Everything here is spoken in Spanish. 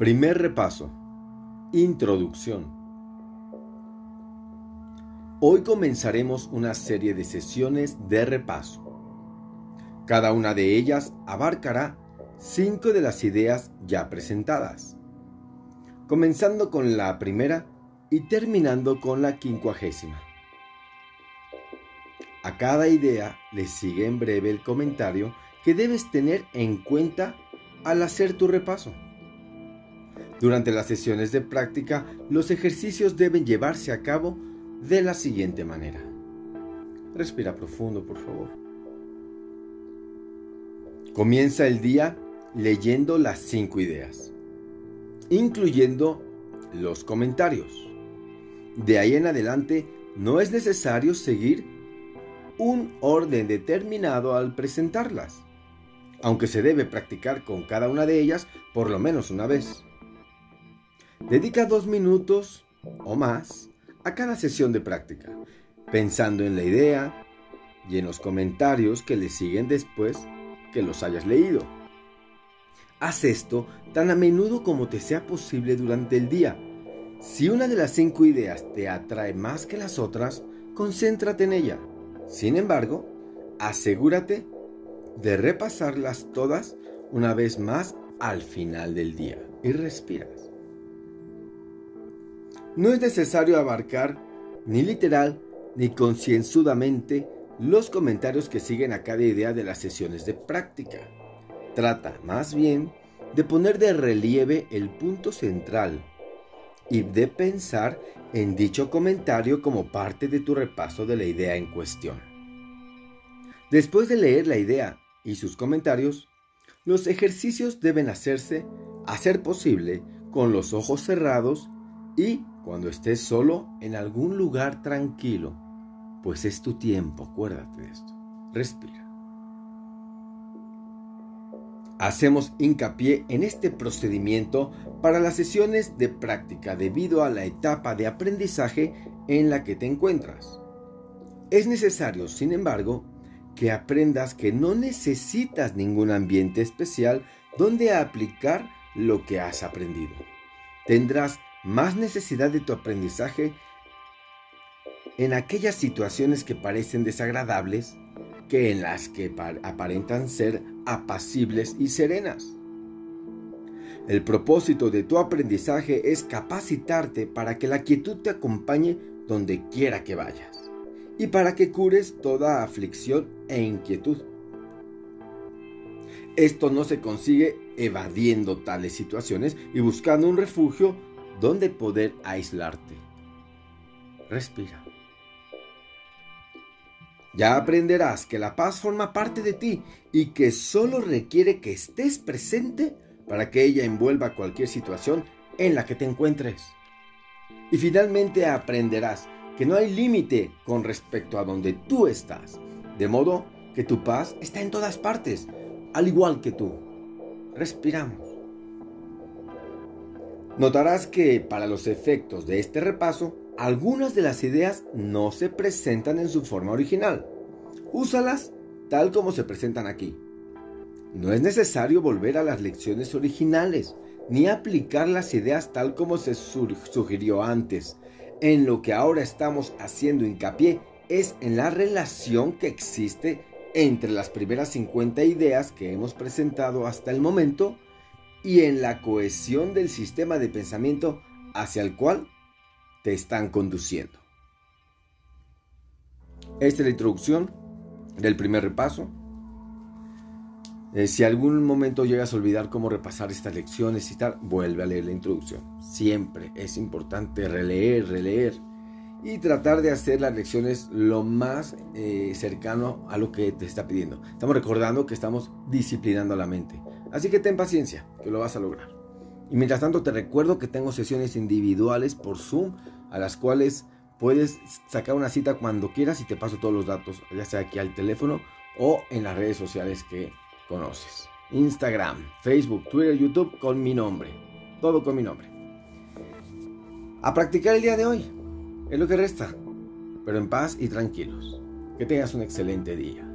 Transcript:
Primer repaso. Introducción. Hoy comenzaremos una serie de sesiones de repaso. Cada una de ellas abarcará cinco de las ideas ya presentadas, comenzando con la primera y terminando con la quincuagésima. A cada idea le sigue en breve el comentario que debes tener en cuenta al hacer tu repaso. Durante las sesiones de práctica, los ejercicios deben llevarse a cabo de la siguiente manera. Respira profundo, por favor. Comienza el día leyendo las cinco ideas, incluyendo los comentarios. De ahí en adelante, no es necesario seguir un orden determinado al presentarlas, aunque se debe practicar con cada una de ellas por lo menos una vez. Dedica dos minutos o más a cada sesión de práctica, pensando en la idea y en los comentarios que le siguen después que los hayas leído. Haz esto tan a menudo como te sea posible durante el día. Si una de las cinco ideas te atrae más que las otras, concéntrate en ella. Sin embargo, asegúrate de repasarlas todas una vez más al final del día y respiras. No es necesario abarcar ni literal ni concienzudamente los comentarios que siguen a cada idea de las sesiones de práctica. Trata más bien de poner de relieve el punto central y de pensar en dicho comentario como parte de tu repaso de la idea en cuestión. Después de leer la idea y sus comentarios, los ejercicios deben hacerse, a ser posible, con los ojos cerrados y cuando estés solo en algún lugar tranquilo, pues es tu tiempo, acuérdate de esto. Respira. Hacemos hincapié en este procedimiento para las sesiones de práctica debido a la etapa de aprendizaje en la que te encuentras. Es necesario, sin embargo, que aprendas que no necesitas ningún ambiente especial donde aplicar lo que has aprendido. Tendrás más necesidad de tu aprendizaje en aquellas situaciones que parecen desagradables que en las que aparentan ser apacibles y serenas. El propósito de tu aprendizaje es capacitarte para que la quietud te acompañe donde quiera que vayas y para que cures toda aflicción e inquietud. Esto no se consigue evadiendo tales situaciones y buscando un refugio donde poder aislarte. Respira. Ya aprenderás que la paz forma parte de ti y que solo requiere que estés presente para que ella envuelva cualquier situación en la que te encuentres. Y finalmente aprenderás que no hay límite con respecto a donde tú estás, de modo que tu paz está en todas partes, al igual que tú. Respiramos. Notarás que para los efectos de este repaso, algunas de las ideas no se presentan en su forma original. Úsalas tal como se presentan aquí. No es necesario volver a las lecciones originales, ni aplicar las ideas tal como se sugirió antes. En lo que ahora estamos haciendo hincapié es en la relación que existe entre las primeras 50 ideas que hemos presentado hasta el momento y en la cohesión del sistema de pensamiento hacia el cual te están conduciendo. Esta es la introducción del primer repaso. Eh, si algún momento llegas a olvidar cómo repasar estas lecciones y tal, vuelve a leer la introducción. Siempre es importante releer, releer y tratar de hacer las lecciones lo más eh, cercano a lo que te está pidiendo. Estamos recordando que estamos disciplinando la mente. Así que ten paciencia, que lo vas a lograr. Y mientras tanto te recuerdo que tengo sesiones individuales por Zoom a las cuales puedes sacar una cita cuando quieras y te paso todos los datos, ya sea aquí al teléfono o en las redes sociales que conoces. Instagram, Facebook, Twitter, YouTube con mi nombre. Todo con mi nombre. A practicar el día de hoy. Es lo que resta. Pero en paz y tranquilos. Que tengas un excelente día.